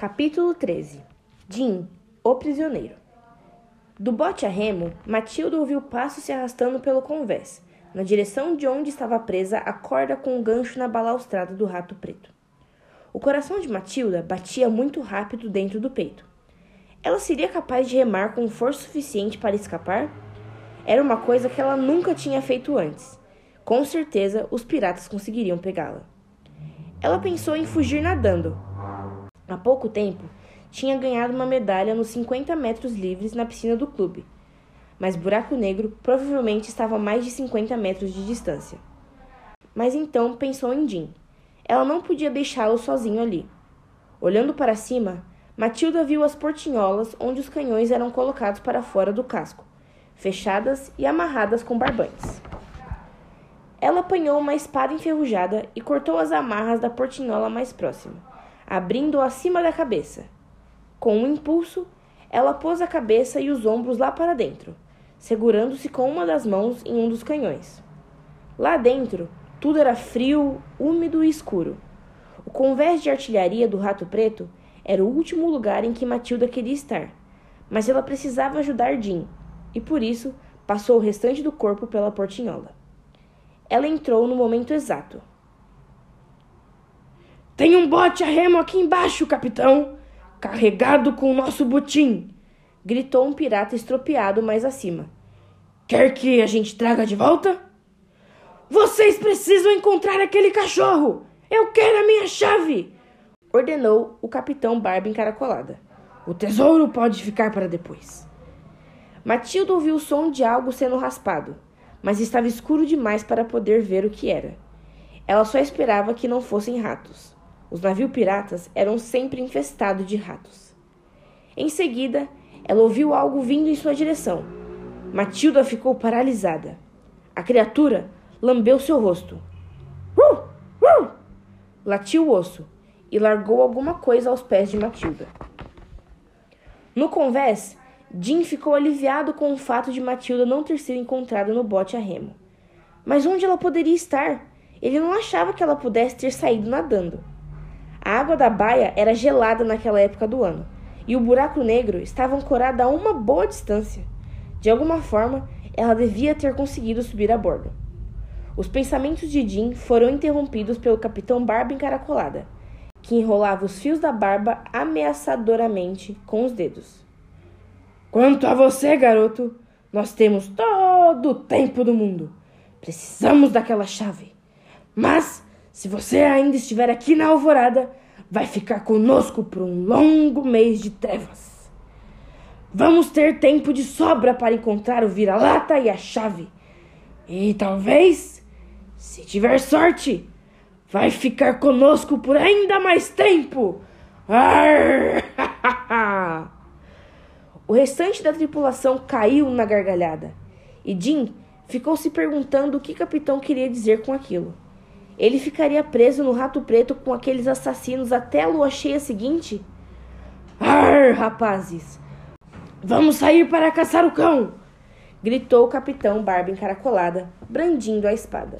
Capítulo 13 Jim, o prisioneiro. Do bote a remo, Matilda ouviu passos se arrastando pelo convés, na direção de onde estava presa a corda com o gancho na balaustrada do rato preto. O coração de Matilda batia muito rápido dentro do peito. Ela seria capaz de remar com força suficiente para escapar? Era uma coisa que ela nunca tinha feito antes. Com certeza, os piratas conseguiriam pegá-la. Ela pensou em fugir nadando, Há pouco tempo, tinha ganhado uma medalha nos 50 metros livres na piscina do clube, mas Buraco Negro provavelmente estava a mais de 50 metros de distância. Mas então pensou em Jim. Ela não podia deixá-lo sozinho ali. Olhando para cima, Matilda viu as portinholas onde os canhões eram colocados para fora do casco, fechadas e amarradas com barbantes. Ela apanhou uma espada enferrujada e cortou as amarras da portinhola mais próxima abrindo-o acima da cabeça. Com um impulso, ela pôs a cabeça e os ombros lá para dentro, segurando-se com uma das mãos em um dos canhões. Lá dentro, tudo era frio, úmido e escuro. O convés de artilharia do Rato Preto era o último lugar em que Matilda queria estar, mas ela precisava ajudar Jim, e por isso passou o restante do corpo pela portinhola. Ela entrou no momento exato. Tem um bote a remo aqui embaixo, capitão, carregado com o nosso butim, gritou um pirata estropiado mais acima. Quer que a gente traga de volta? Vocês precisam encontrar aquele cachorro! Eu quero a minha chave! ordenou o capitão Barba encaracolada. O tesouro pode ficar para depois. Matilda ouviu o som de algo sendo raspado, mas estava escuro demais para poder ver o que era. Ela só esperava que não fossem ratos. Os navios piratas eram sempre infestados de ratos. Em seguida, ela ouviu algo vindo em sua direção. Matilda ficou paralisada. A criatura lambeu seu rosto. Uh! Uh! Latiu o osso e largou alguma coisa aos pés de Matilda. No convés, Jim ficou aliviado com o fato de Matilda não ter sido encontrada no bote a remo. Mas onde ela poderia estar? Ele não achava que ela pudesse ter saído nadando. A água da baia era gelada naquela época do ano, e o buraco negro estava ancorado a uma boa distância. De alguma forma, ela devia ter conseguido subir a bordo. Os pensamentos de Jim foram interrompidos pelo capitão Barba encaracolada, que enrolava os fios da barba ameaçadoramente com os dedos. Quanto a você, garoto, nós temos todo o tempo do mundo. Precisamos daquela chave. Mas se você ainda estiver aqui na alvorada, vai ficar conosco por um longo mês de trevas. Vamos ter tempo de sobra para encontrar o vira-lata e a chave. E talvez, se tiver sorte, vai ficar conosco por ainda mais tempo. o restante da tripulação caiu na gargalhada e Jim ficou se perguntando o que o capitão queria dizer com aquilo. Ele ficaria preso no rato preto com aqueles assassinos até a lua cheia seguinte? Ar, rapazes! Vamos sair para caçar o cão! gritou o capitão Barba encaracolada, brandindo a espada.